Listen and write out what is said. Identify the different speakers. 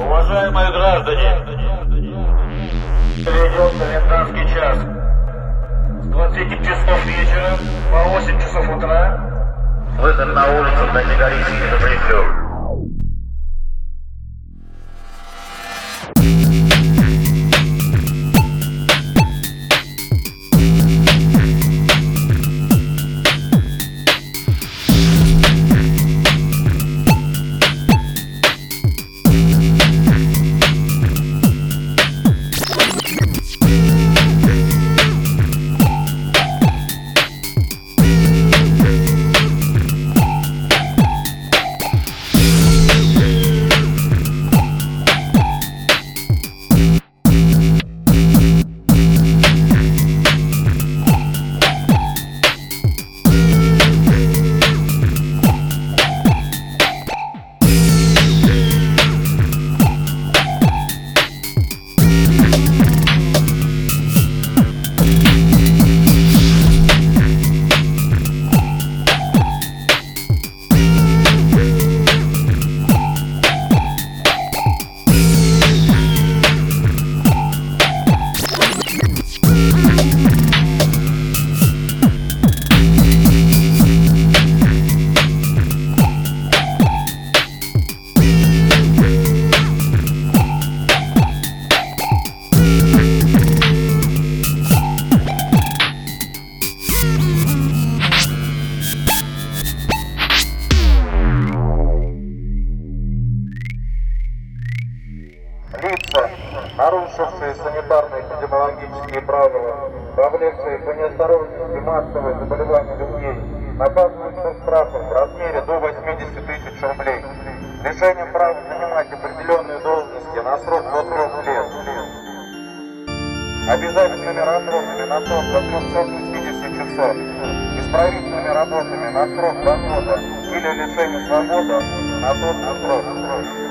Speaker 1: Уважаемые граждане, ведем комендантский час. С 20 часов вечера по 8 часов утра выход на улицу категорически запрещен.
Speaker 2: Нарушившие санитарно-эпидемиологические правила, повлекшие по неосторожности массовое заболевание людей, наказываются штрафом в размере до 80 тысяч рублей, лишением права занимать определенные должности на срок до трех лет, обязательными работами на срок до 360 часов, исправительными работами на срок до года или лишение свободы на тот срок.